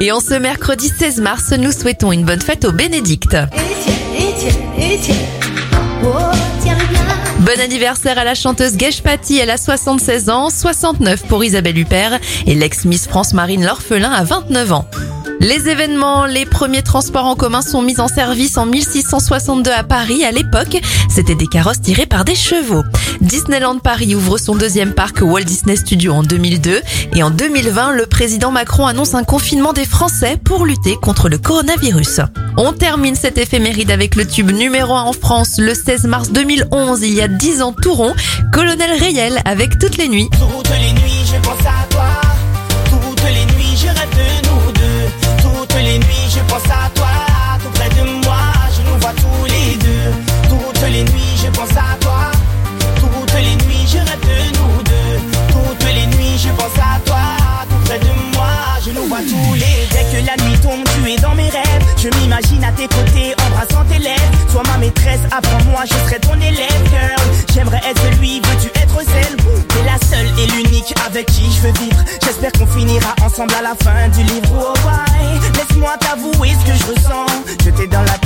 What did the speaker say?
Et en ce mercredi 16 mars, nous souhaitons une bonne fête au Bénédicte. Bon anniversaire à la chanteuse Patti, elle a 76 ans, 69 pour Isabelle Huppert et l'ex-Miss France Marine L'Orphelin a 29 ans. Les événements, les premiers transports en commun sont mis en service en 1662 à Paris. À l'époque, c'était des carrosses tirées par des chevaux. Disneyland Paris ouvre son deuxième parc Walt Disney Studio en 2002 et en 2020, le président Macron annonce un confinement des Français pour lutter contre le coronavirus. On termine cette éphéméride avec le tube numéro 1 en France le 16 mars 2011, il y a 10 ans tout rond, Colonel Rayel avec toutes les nuits. Je nous vois tous les. Dès que la nuit tombe, tu es dans mes rêves. Je m'imagine à tes côtés, embrassant tes lèvres. Sois ma maîtresse, apprends-moi, je serai ton élève, girl. J'aimerais être celui, veux-tu être celle? T'es la seule et l'unique avec qui je veux vivre. J'espère qu'on finira ensemble à la fin du livre. Oh, why? Laisse-moi t'avouer ce que je ressens. Je t'ai dans la